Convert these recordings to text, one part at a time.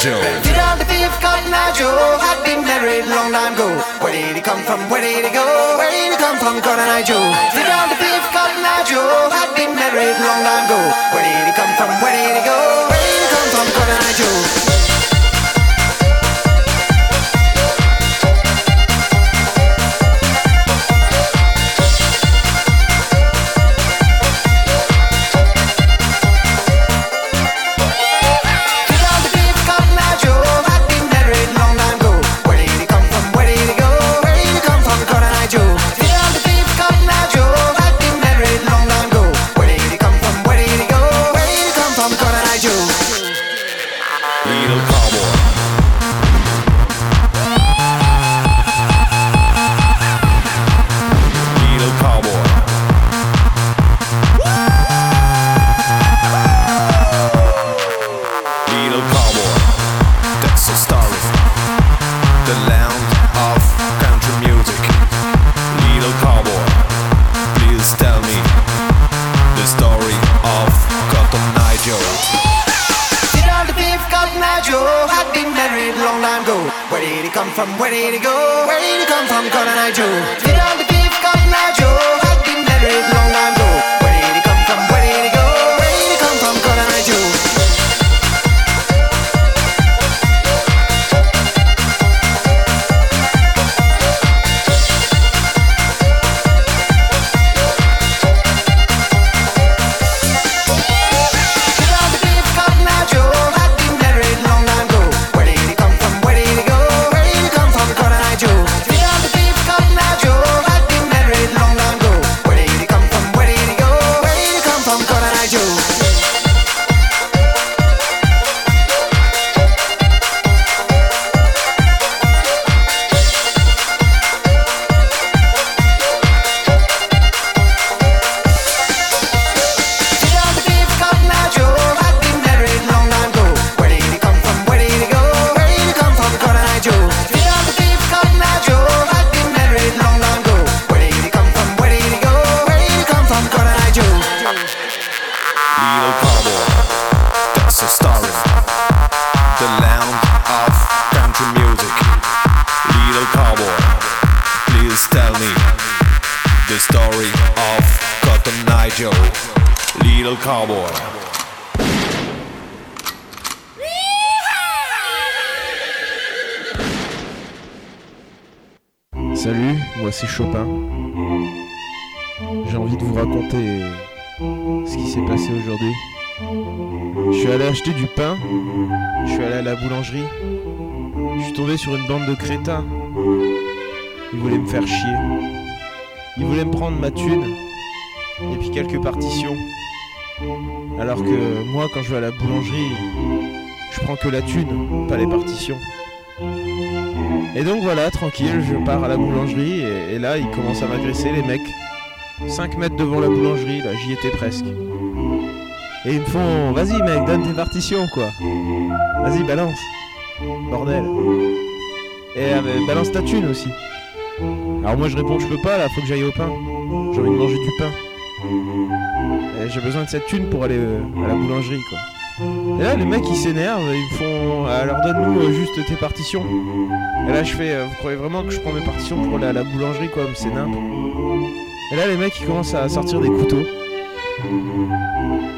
Did all the cotton eye Joe had been married long time ago. Where did he come from? Where did he go? Where did he come from? Joe. Did all the cotton eye Joe had been married long time ago. Where did he come from? Where did he go? Where did he come from? Cotton Eye faire chier. Ils voulaient me prendre ma thune et puis quelques partitions. Alors que moi, quand je vais à la boulangerie, je prends que la thune, pas les partitions. Et donc voilà, tranquille, je pars à la boulangerie et, là ils commencent à m'agresser les mecs. 5 mètres devant la boulangerie, là j'y étais presque. Et ils me font vas-y mec, donne tes partitions quoi. Vas-y balance. Bordel. Et euh, balance ta thune aussi. Alors moi je réponds je peux pas là, faut que j'aille au pain. J'ai envie de manger du pain. J'ai besoin de cette thune pour aller euh, à la boulangerie quoi. Et là les mecs ils s'énervent, ils me font alors donne-nous euh, juste tes partitions. Et là je fais euh, vous croyez vraiment que je prends mes partitions pour aller à la boulangerie quoi, mais c'est nimp. Et là les mecs ils commencent à sortir des couteaux.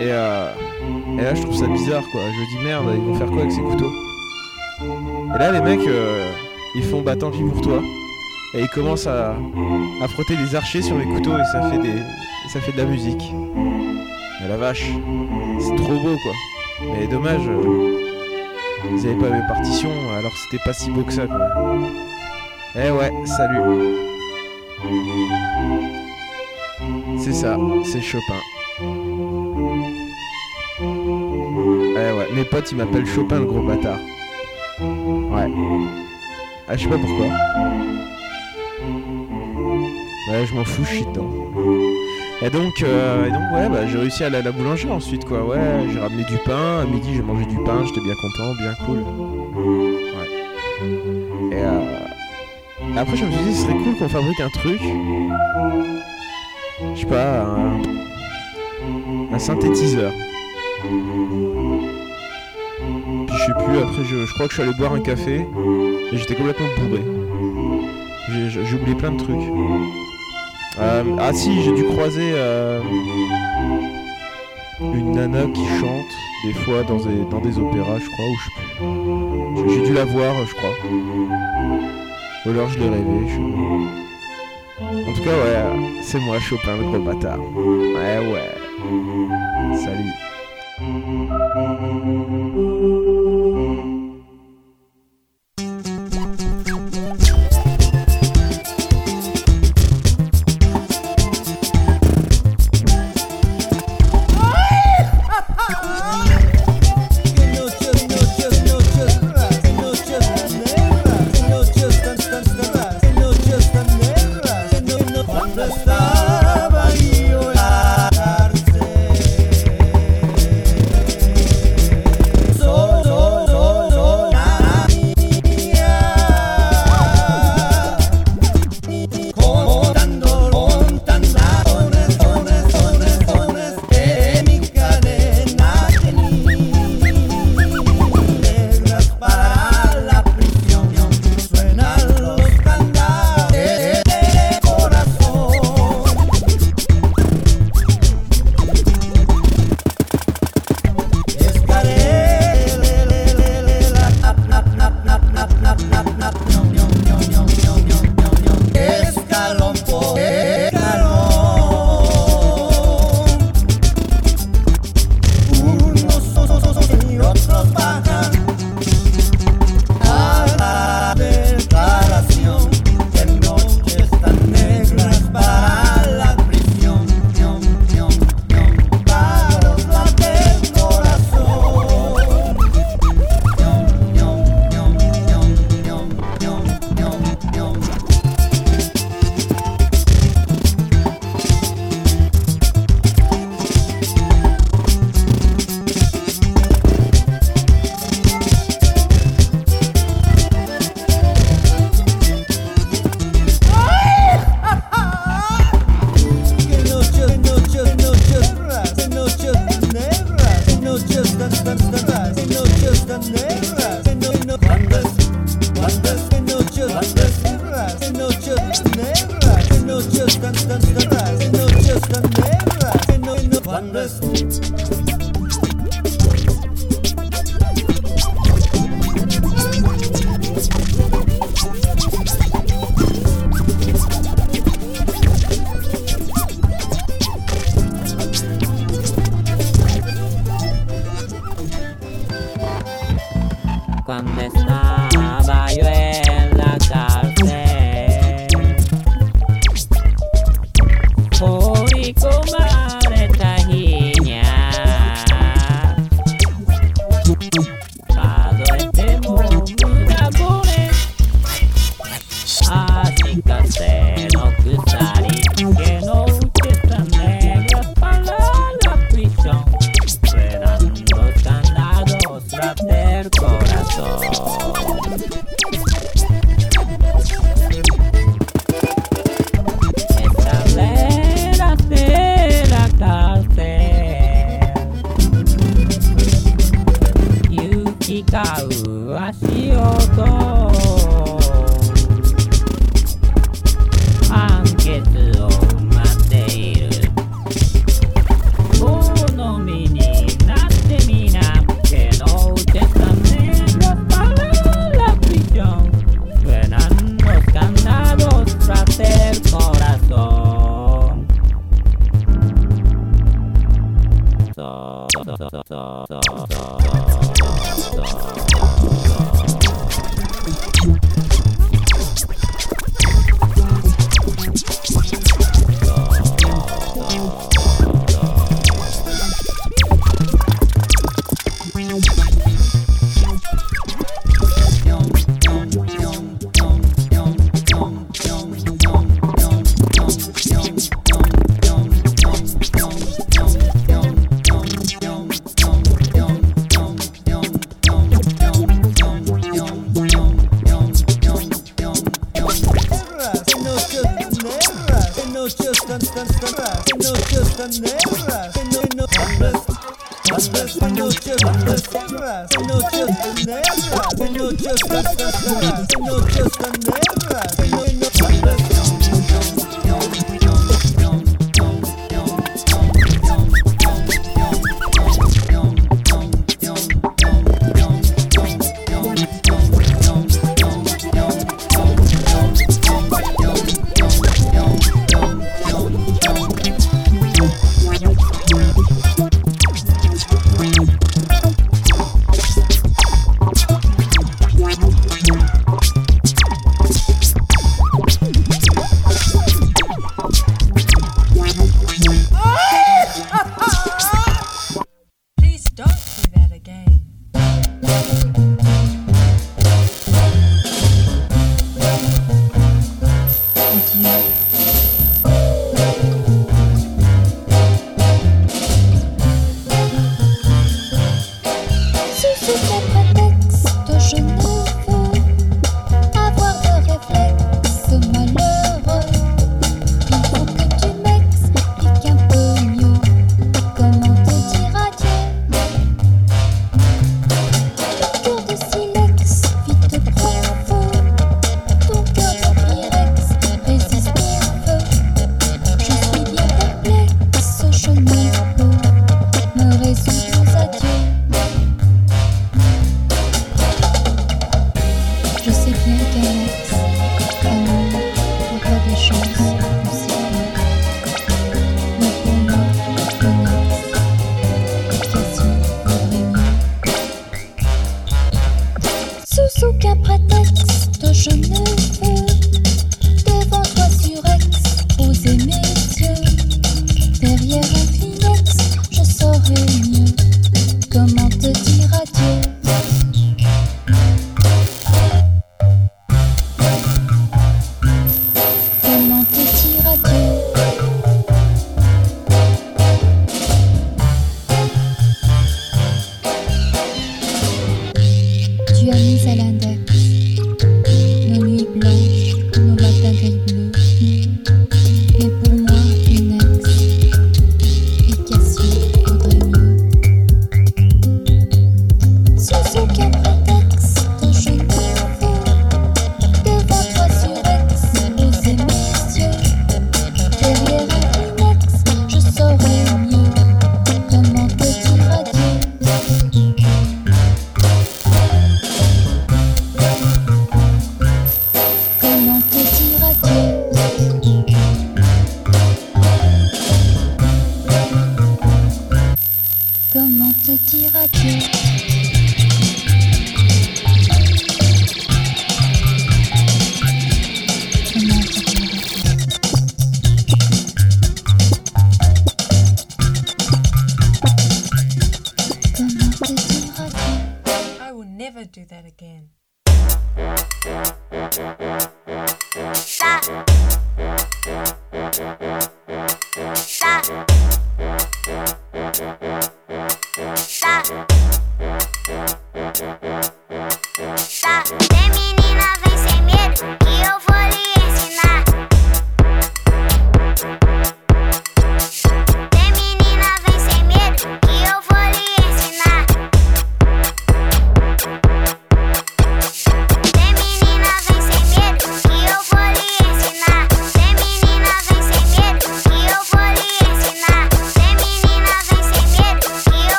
Et, euh, et là je trouve ça bizarre quoi, je dis merde ils vont faire quoi avec ces couteaux? Et là les mecs euh, ils font bah tant pis pour toi. Et ils commencent à, à frotter des archers sur les couteaux et ça fait des. ça fait de la musique. Mais la vache, c'est trop beau quoi. Mais dommage, euh, ils avaient pas mes partitions, alors c'était pas si beau que ça quoi. Eh ouais, salut. C'est ça, c'est Chopin. Eh ouais, mes potes ils m'appellent Chopin le gros bâtard. Ouais. Ah, je sais pas pourquoi. Ouais, je m'en fous, je suis dedans. Et donc, euh, et donc ouais, bah, j'ai réussi à aller à la boulangerie ensuite, quoi. Ouais, j'ai ramené du pain. À midi, j'ai mangé du pain. J'étais bien content, bien cool. Ouais. Et, euh, Après, je me suis dit, ce serait cool qu'on fabrique un truc. Je sais pas, un, synthétiseur. Puis je sais plus, après, je, je crois que je suis allé boire un café et j'étais complètement bourré. J'ai oublié plein de trucs. Euh, ah si, j'ai dû croiser euh, une nana qui chante des fois dans des, dans des opéras, je crois, ou je sais plus. J'ai- dû la voir, je crois. Ou alors je l'ai rêvé. En tout cas, ouais, c'est moi, Chopin, le gros bâtard. Ouais, ouais. Salut. う足音。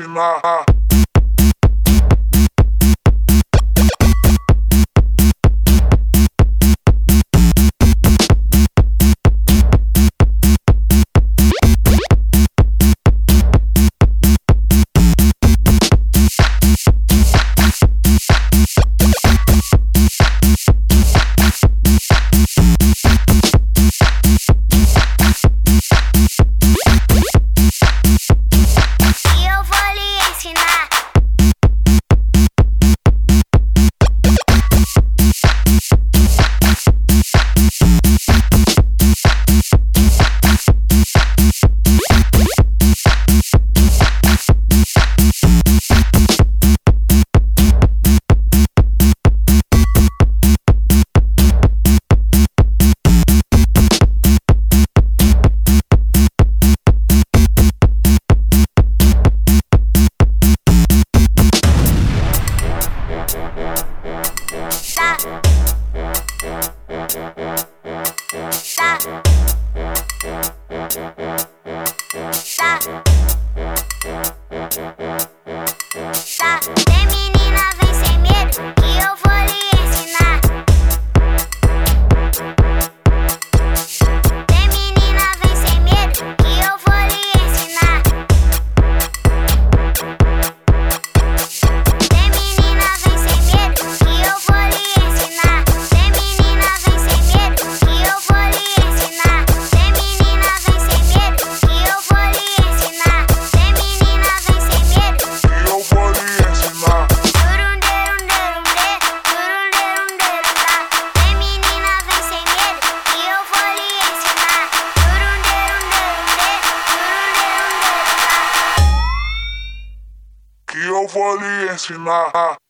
My. Fatima.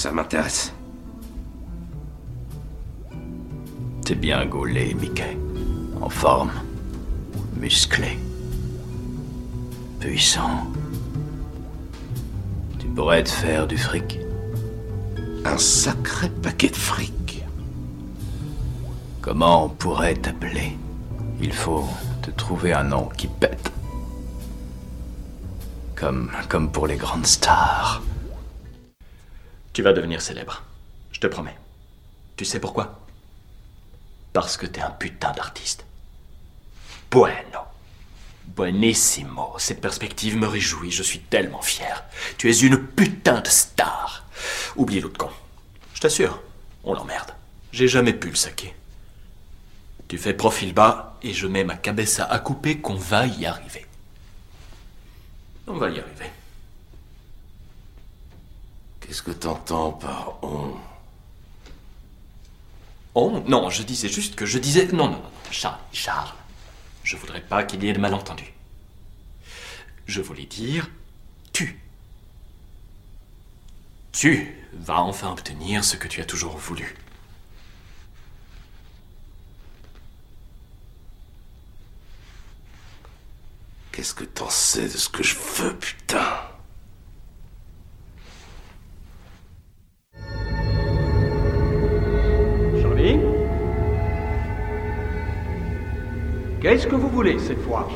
Ça m'intéresse. T'es bien gaulé, Mickey. En forme. Musclé. Puissant. Tu pourrais te faire du fric. Un sacré paquet de fric. Comment on pourrait t'appeler? Il faut te trouver un nom qui pète. Comme, comme pour les grandes stars. Tu vas devenir célèbre. Je te promets. Tu sais pourquoi? Parce que t'es un putain d'artiste. Bueno. Buenissimo. Cette perspective me réjouit. Je suis tellement fier. Tu es une putain de star. Oublie l'autre con. Je t'assure, on l'emmerde. J'ai jamais pu le saquer. Tu fais profil bas et je mets ma cabessa à couper qu'on va y arriver. On va y arriver. Qu'est-ce que t'entends par on? Oh non, je disais juste que je disais. Non, non, non, Charles, Charles. Je voudrais pas qu'il y ait de malentendus. Je voulais dire tu. Tu vas enfin obtenir ce que tu as toujours voulu. Qu'est-ce que t'en sais de ce que je veux, putain? Qu'est-ce que vous voulez cette fois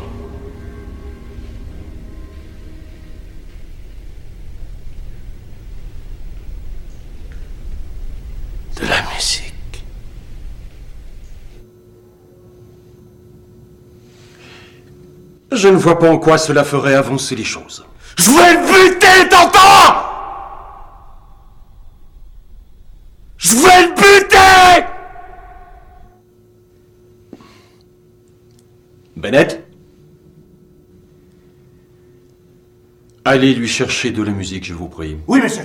De la musique. Je ne vois pas en quoi cela ferait avancer les choses. Je vais le buter, t'entends Je vais le buter Allez lui chercher de la musique, je vous prie. Oui, monsieur.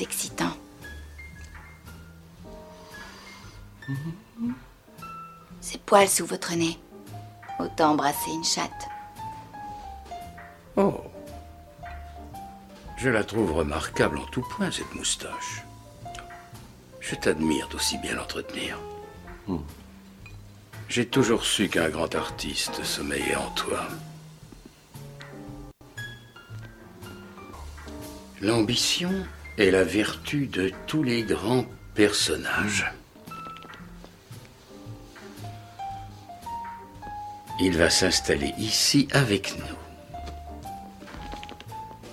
Très excitant. Ces poils sous votre nez. Autant embrasser une chatte. Oh. Je la trouve remarquable en tout point, cette moustache. Je t'admire d'aussi bien l'entretenir. Hmm. J'ai toujours su qu'un grand artiste sommeillait en toi. L'ambition est la vertu de tous les grands personnages. Il va s'installer ici avec nous.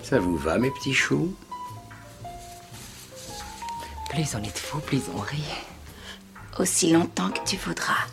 Ça vous va, mes petits choux? Plus on est de fous, plus on rit. Aussi longtemps que tu voudras.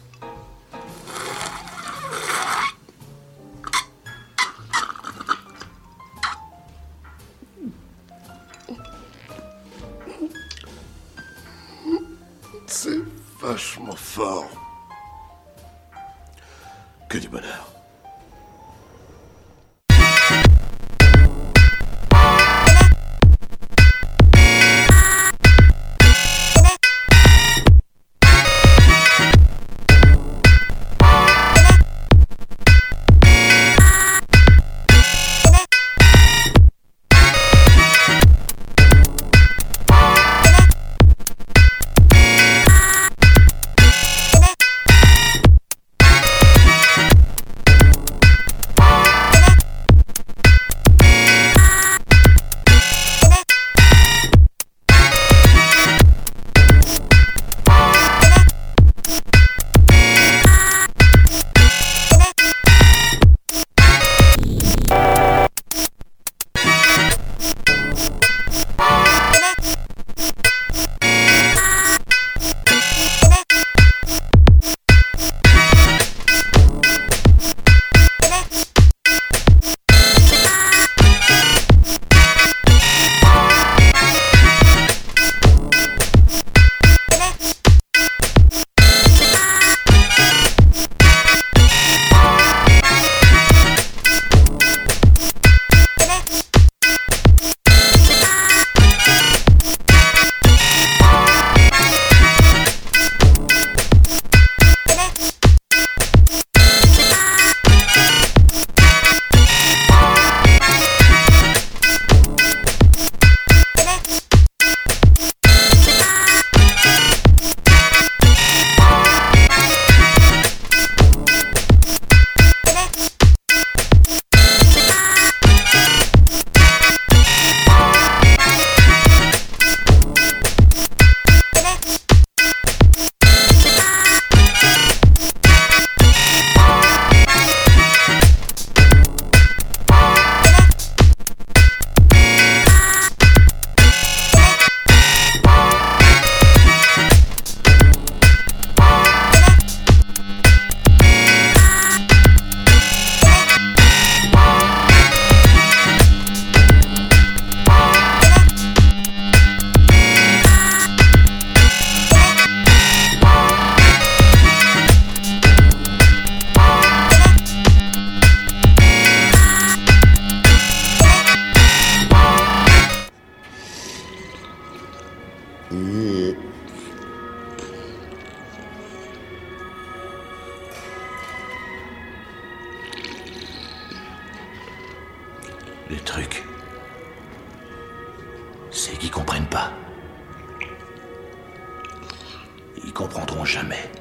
Comprendront jamais.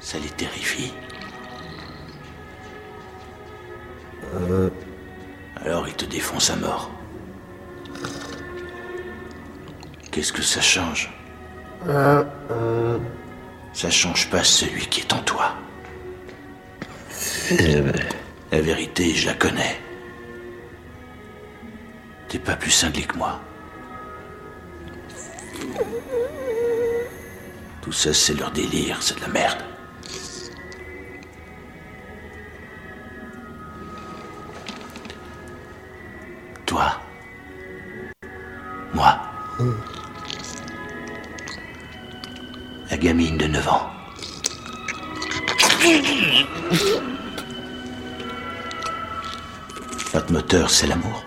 Ça les terrifie. Alors ils te défoncent à mort. Qu'est-ce que ça change Ça change pas celui qui est en toi. La vérité, je la connais. T'es pas plus cinglé que moi. Ça, c'est leur délire, c'est de la merde. Toi. Moi. La gamine de 9 ans. Notre moteur, c'est l'amour.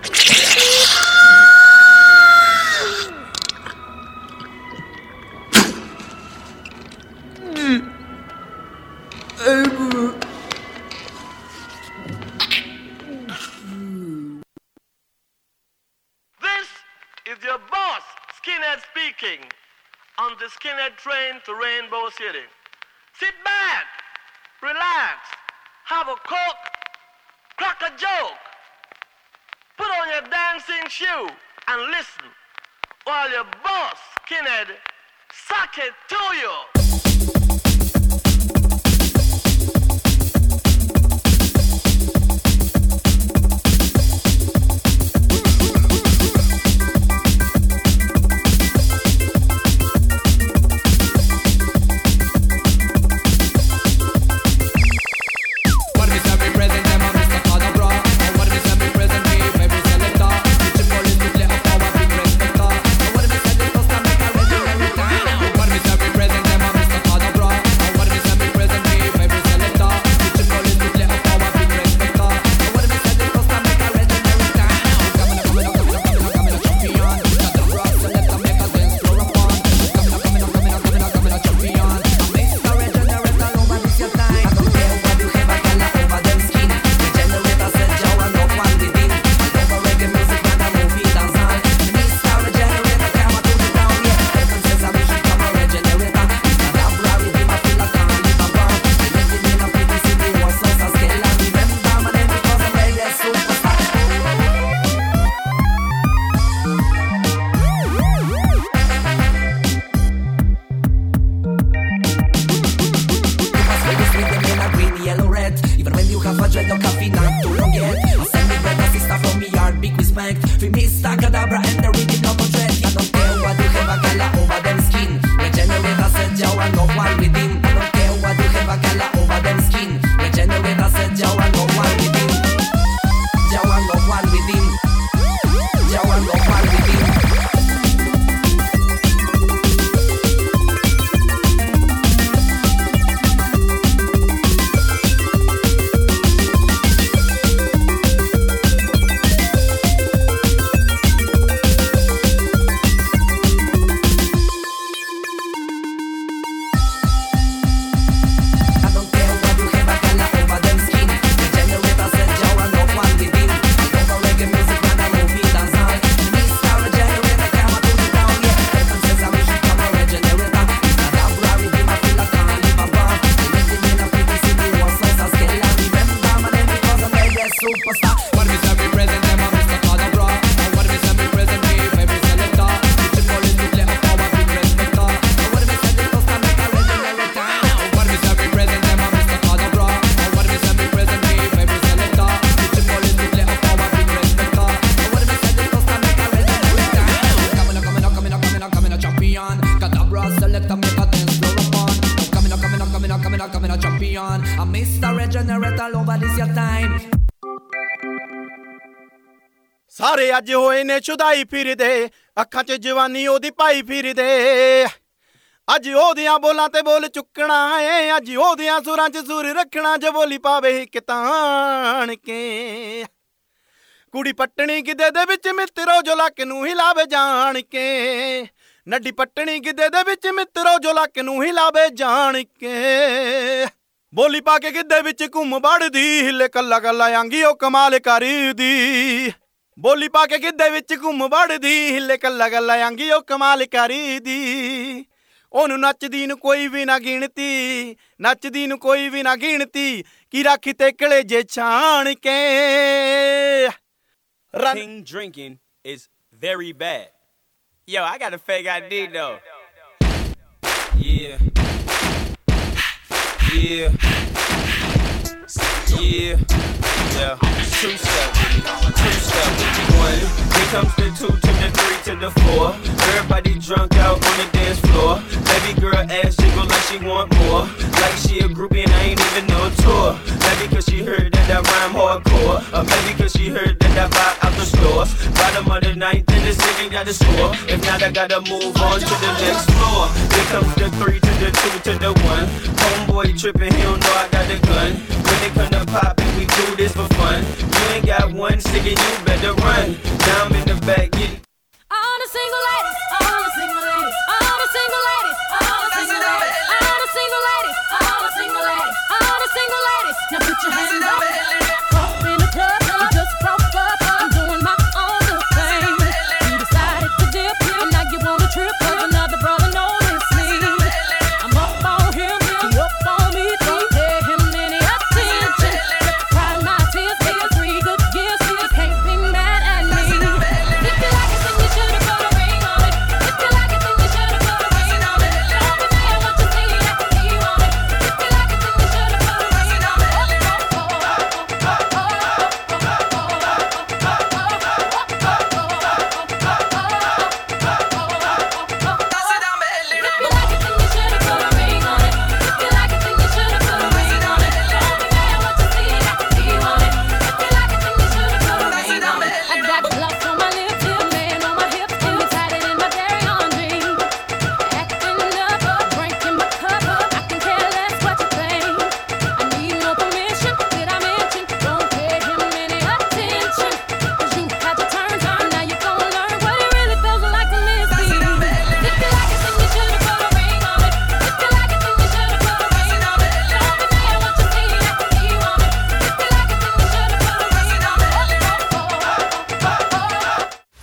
ਅੱਜ ਹੋਏ ਨੇ ਛੁਦਾਈ ਫਿਰਦੇ ਅੱਖਾਂ 'ਚ ਜਵਾਨੀ ਉਹਦੀ ਪਾਈ ਫਿਰਦੇ ਅੱਜ ਉਹਦੀਆਂ ਬੋਲਾਂ ਤੇ ਬੋਲ ਚੁੱਕਣਾ ਏ। ਅੱਜ ਉਹਦੀਆਂ ਸੁਰਾਂ 'ਚ ਸੁਰ ਰੱਖਣਾ ਜੇ ਬੋਲੀ ਪਾਵੇ ਇੱਕ ਕੇ ਕੁੜੀ ਪੱਟਣੀ ਗਿੱਦੇ ਦੇ ਵਿੱਚ ਮਿੱਤਰੋ ਜੋ ਲੱਕ ਨੂੰ ਹਿਲਾਵੇ ਜਾਣ ਕੇ ਨੱਡੀ ਪੱਟਣੀ ਗਿੱਦੇ ਦੇ ਵਿੱਚ ਮਿੱਤਰੋ ਜੋ ਲੱਕ ਨੂੰ ਹਿਲਾਵੇ ਜਾਣ ਕੇ ਬੋਲੀ ਪਾ ਕੇ ਗਿੱਦੇ ਵਿੱਚ ਘੁੰਮ ਵੜਦੀ ਹਿੱਲੇ ਕੱਲਾ ਕੱਲਾ ਆਂਗੀ ਉਹ ਕਮਾਲ ਕਰਦੀ। ਬੋਲੀ ਪਾ ਕੇ ਗਿੱਧੇ ਵਿੱਚ ਘੁੰਮ ਵੜਦੀ ਹਿੱਲੇ ਕੱਲਾ ਕੱਲਾ ਆਂਗੀ ਉਹ ਕਮਾਲ ਕਰਦੀ ਉਹਨੂੰ ਨੱਚਦੀ ਨੂੰ ਕੋਈ ਵੀ ਨਾ ਗਿਣਤੀ ਨੱਚਦੀ ਨੂੰ ਕੋਈ ਵੀ ਨਾ ਗਿਣਤੀ ਕੀ ਰੱਖੀ ਤੇ ਕਲੇਜੇ ਛਾਣ ਕੇ ਰਨ drinking is very bad. Yo, I got a fake ID though. Yeah. Yeah. Yeah. Yeah. Two step. Two step. One. Here comes the two to the three to the four. Everybody drunk out on the dance floor. Baby girl ass jiggle like she want more. Like she a groupie and I ain't even no tour. Maybe cause she heard that I rhyme hardcore. Uh, or maybe cause she heard that I buy out the stores. Bottom of the ninth in the city got the score. If not, I gotta move on to the next floor. Here comes the three to the two to the one. Homeboy tripping, he don't know I got the gun. When it come to poppin', we do this for fun. You ain't got one, nigga, you better run. Now I'm in the back getting. All the single ladies, all the single ladies, all the single ladies, all the single ladies, all the single ladies, all the single ladies, all the single ladies. Now put your hands up.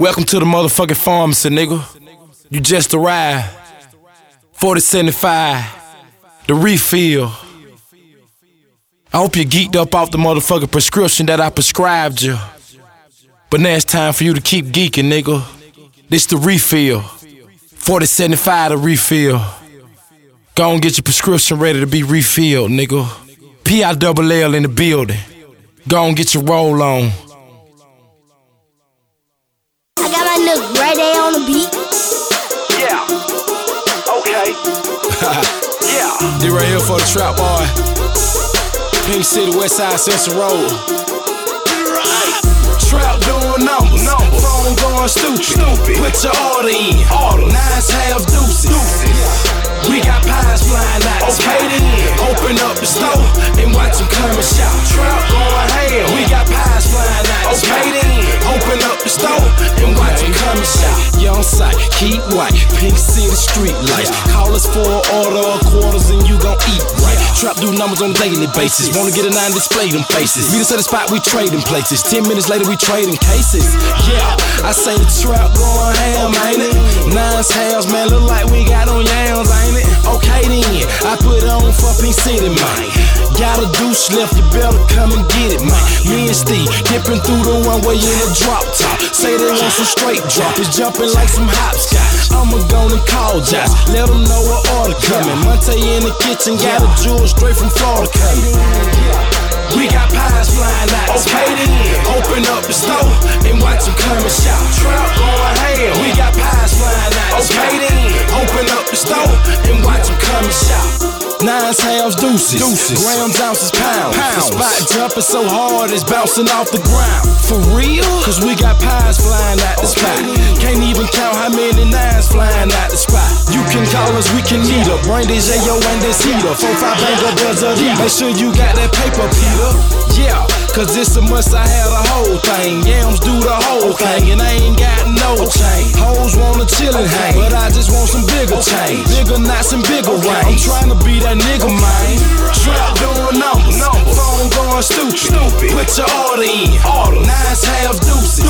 Welcome to the motherfucking pharmacy, nigga. You just arrived. 4075. The refill. I hope you geeked up off the motherfucking prescription that I prescribed you. But now it's time for you to keep geeking, nigga. This the refill. 4075 the refill. Go and get your prescription ready to be refilled, nigga. P-I double L in the building. Go and get your roll on. They right here for the trap boy. Pink City, West Side, Central Road. Trap doing numbers. numbers. Phone going stupid. stupid. Put your order in. Order. Nines half deuces. deuces. We got pies flying out. Okay then. Open up the store and watch them come and shop. Trap going ham. We got pies flying out. Okay then. Open up store and watch them come and shop. Young sight, keep white. Pink City street lights. Call us for an order of quarters and you gon' eat right. Trap do numbers on daily basis. Wanna get a nine display them faces. Meet us at the spot, we trading places. Ten minutes later, we trading cases. Yeah, I say the trap going ham, ain't it? Nines halves, man, look like we got on yams, ain't it? Okay then, I put on for Pink City, man. Got a douche left, you better come and get it, man. Me and Steve dipping through the one way in a drop top. Say they want some straight drop, it's jumping like some hopscotch. I'ma go and call Josh, let them know what order coming. Monte in the kitchen, got a jewel straight from Florida coming. We got pies flying out. Okay then, open up the store and watch them come and shop. Trap going ham. We got pies flying out. Okay then, open up the store and watch them come and shop. Nines, halves, deuces, deuces. grams, ounces, pounds. pounds. The spot jumping so hard it's bouncing off the ground. For real? Cause we got pies flying out the spot. Can't even count how many nines flying out the spot. You can call us, we can meet up. Bring this yo and this heater. Four, five does a Make sure you got that paper, Peter. Yeah, cause it's a must I had a whole thing. Yams do the whole thing, and I ain't got no chain. Hoes wanna chill and hang, but I just want some bigger change. Bigger knots and bigger range. I'm trying to be that nigga, man. Trap doing numbers, phone going stupid. Put your order in, nines half deuces.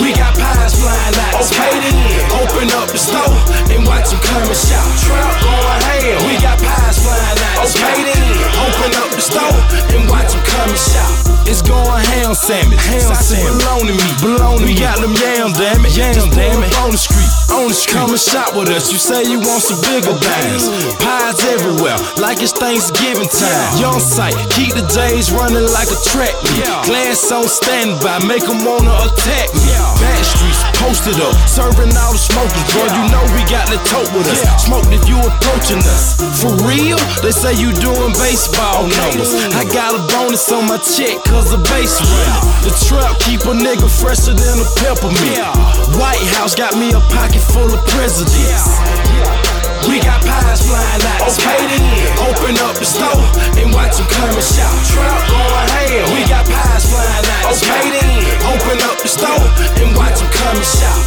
We got pies flying out. Okay then, open up the store and watch them come and shop. Trap going ham. We got pies flying out. Okay then, open up the store and watch them come and shop. It's going ham sandwich, ham sandwich, bologna meat, bologna We got them yams, damn it, yams, damn it. On the street, on the street, come and shop with us. You say you want some bigger things, pies everywhere, like it's Thanksgiving time. Young sight, keep the days running like a track meet. Glass on standby, make them wanna attack me. Back streets posted up, serving all the smokers, bro. You know we got the tote with us. Smoke if you approaching us. For real? They say you doing baseball numbers. I got a bonus on my check cause the base running. The trap keep a nigga fresher than a peppermint. White House got me a pocket full of presidents. We got pies flying out. Okay then, open up the store and watch them come and shop. Trap going ham. We got pies flying out. Okay then, open up the store and watch them come and shop.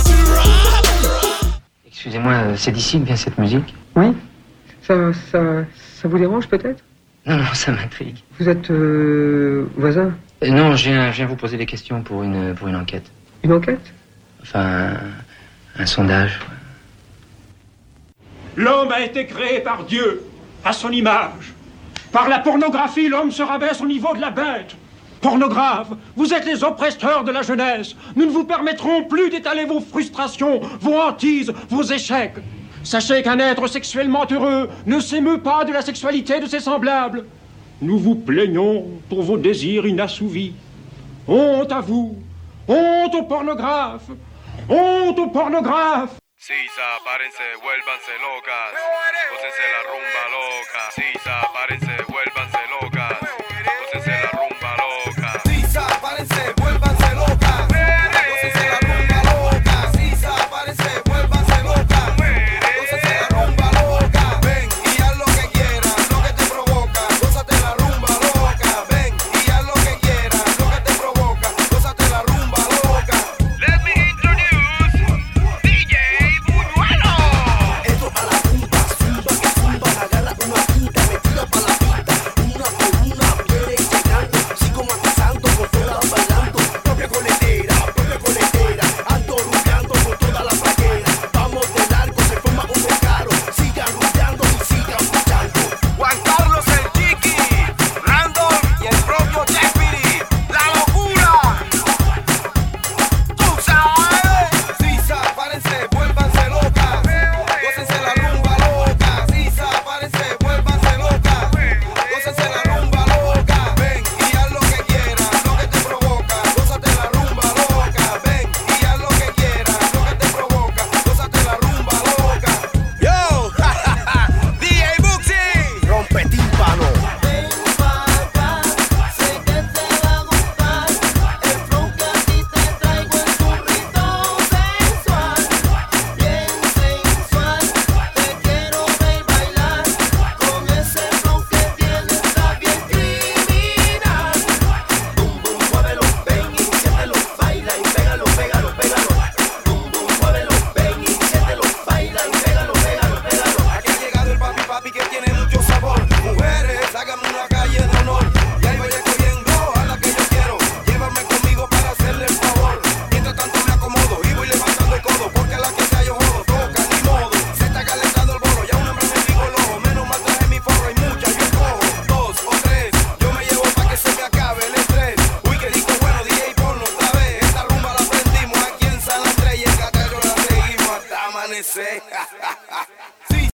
Excusez-moi, euh, c'est d'ici que vient cette musique Oui ça, ça, ça vous dérange peut-être Non, non, ça m'intrigue. Vous êtes euh, voisin Euh, non, je viens, je viens vous poser des questions pour une, pour une enquête. Une enquête Enfin, un, un sondage. L'homme a été créé par Dieu, à son image. Par la pornographie, l'homme se rabaisse au niveau de la bête. Pornographe, vous êtes les oppresseurs de la jeunesse. Nous ne vous permettrons plus d'étaler vos frustrations, vos hantises, vos échecs. Sachez qu'un être sexuellement heureux ne s'émeut pas de la sexualité de ses semblables. Nous vous plaignons pour vos désirs inassouvis. Honte à vous, honte aux pornographes, honte aux pornographes. Locas.